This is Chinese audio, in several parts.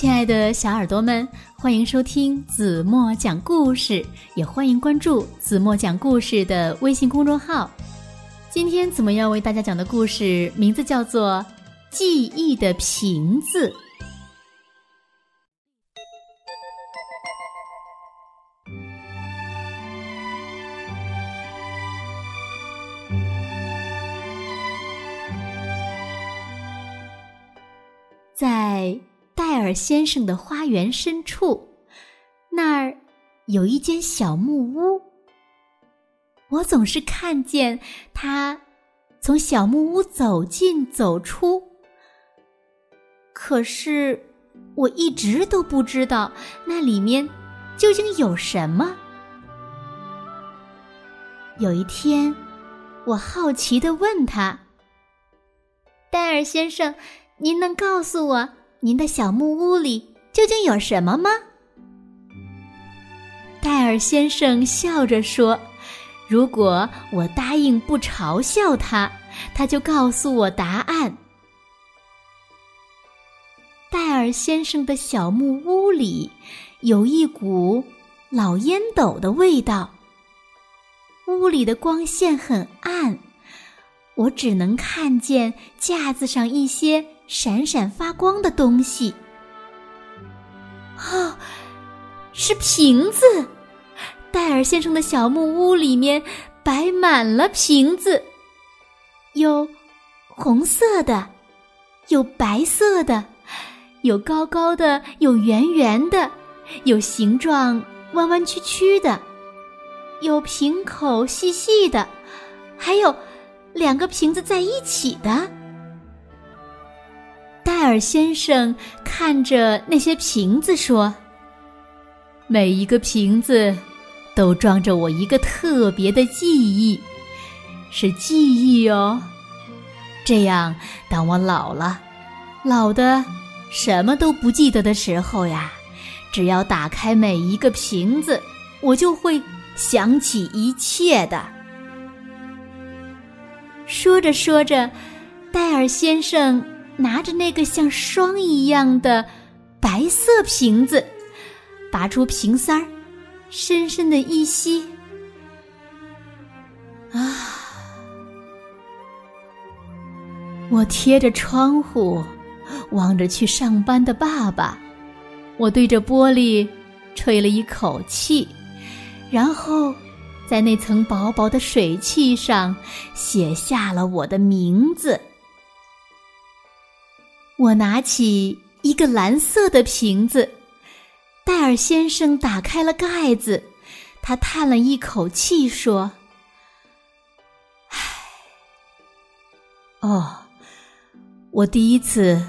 亲爱的小耳朵们，欢迎收听子墨讲故事，也欢迎关注子墨讲故事的微信公众号。今天子墨要为大家讲的故事名字叫做《记忆的瓶子》。在戴尔先生的花园深处，那儿有一间小木屋。我总是看见他从小木屋走进走出，可是我一直都不知道那里面究竟有什么。有一天，我好奇的问他：“戴尔先生。”您能告诉我，您的小木屋里究竟有什么吗？戴尔先生笑着说：“如果我答应不嘲笑他，他就告诉我答案。”戴尔先生的小木屋里有一股老烟斗的味道，屋里的光线很暗，我只能看见架子上一些。闪闪发光的东西，哦，是瓶子。戴尔先生的小木屋里面摆满了瓶子，有红色的，有白色的，有高高的，有圆圆的，有形状弯弯曲曲的，有瓶口细细的，还有两个瓶子在一起的。戴尔先生看着那些瓶子说：“每一个瓶子都装着我一个特别的记忆，是记忆哦。这样，当我老了，老的什么都不记得的时候呀，只要打开每一个瓶子，我就会想起一切的。”说着说着，戴尔先生。拿着那个像霜一样的白色瓶子，拔出瓶塞儿，深深的一吸，啊！我贴着窗户，望着去上班的爸爸，我对着玻璃吹了一口气，然后在那层薄薄的水汽上写下了我的名字。我拿起一个蓝色的瓶子，戴尔先生打开了盖子，他叹了一口气说：“唉，哦，我第一次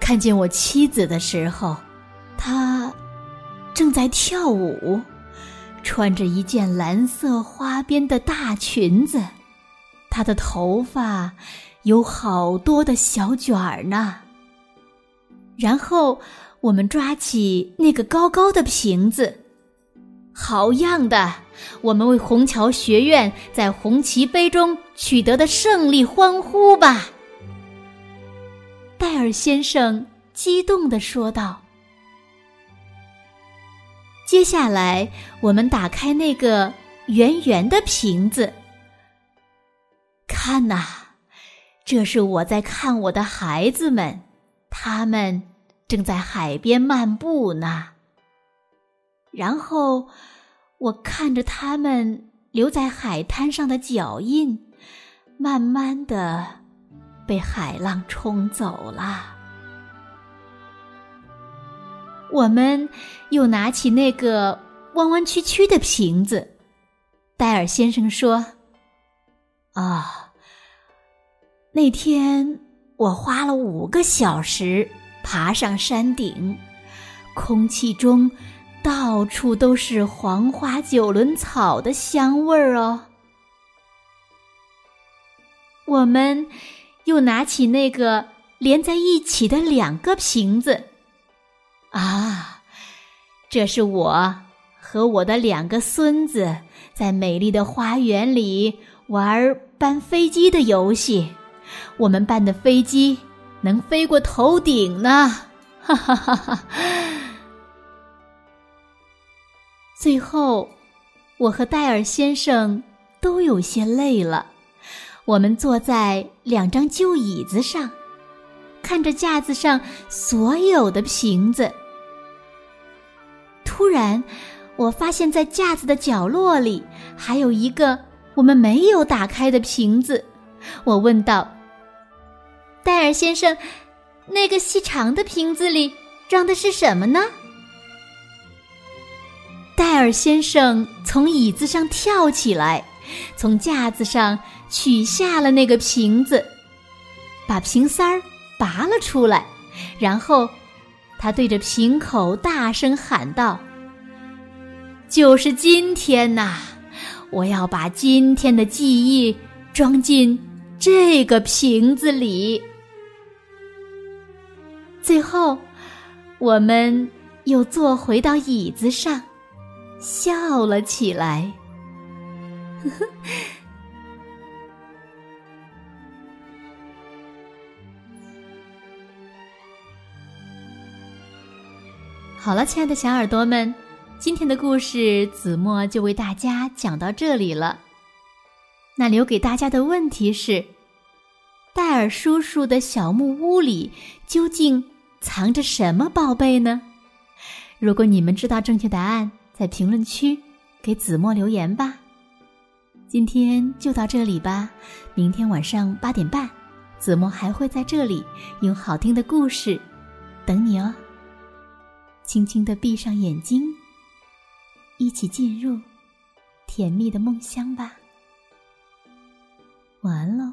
看见我妻子的时候，她正在跳舞，穿着一件蓝色花边的大裙子，她的头发有好多的小卷儿呢。”然后我们抓起那个高高的瓶子，好样的！我们为虹桥学院在红旗杯中取得的胜利欢呼吧！戴尔先生激动地说道。接下来，我们打开那个圆圆的瓶子，看呐，这是我在看我的孩子们。他们正在海边漫步呢。然后我看着他们留在海滩上的脚印，慢慢的被海浪冲走了。我们又拿起那个弯弯曲曲的瓶子，戴尔先生说：“啊，那天。”我花了五个小时爬上山顶，空气中到处都是黄花九轮草的香味儿哦。我们又拿起那个连在一起的两个瓶子，啊，这是我和我的两个孙子在美丽的花园里玩搬飞机的游戏。我们办的飞机能飞过头顶呢，哈哈哈哈！最后，我和戴尔先生都有些累了，我们坐在两张旧椅子上，看着架子上所有的瓶子。突然，我发现，在架子的角落里还有一个我们没有打开的瓶子。我问道：“戴尔先生，那个细长的瓶子里装的是什么呢？”戴尔先生从椅子上跳起来，从架子上取下了那个瓶子，把瓶塞儿拔了出来，然后他对着瓶口大声喊道。就是今天呐！我要把今天的记忆装进这个瓶子里。最后，我们又坐回到椅子上，笑了起来。呵呵。好了，亲爱的小耳朵们。今天的故事，子墨就为大家讲到这里了。那留给大家的问题是：戴尔叔叔的小木屋里究竟藏着什么宝贝呢？如果你们知道正确答案，在评论区给子墨留言吧。今天就到这里吧，明天晚上八点半，子墨还会在这里用好听的故事等你哦。轻轻的闭上眼睛。一起进入甜蜜的梦乡吧。晚安喽。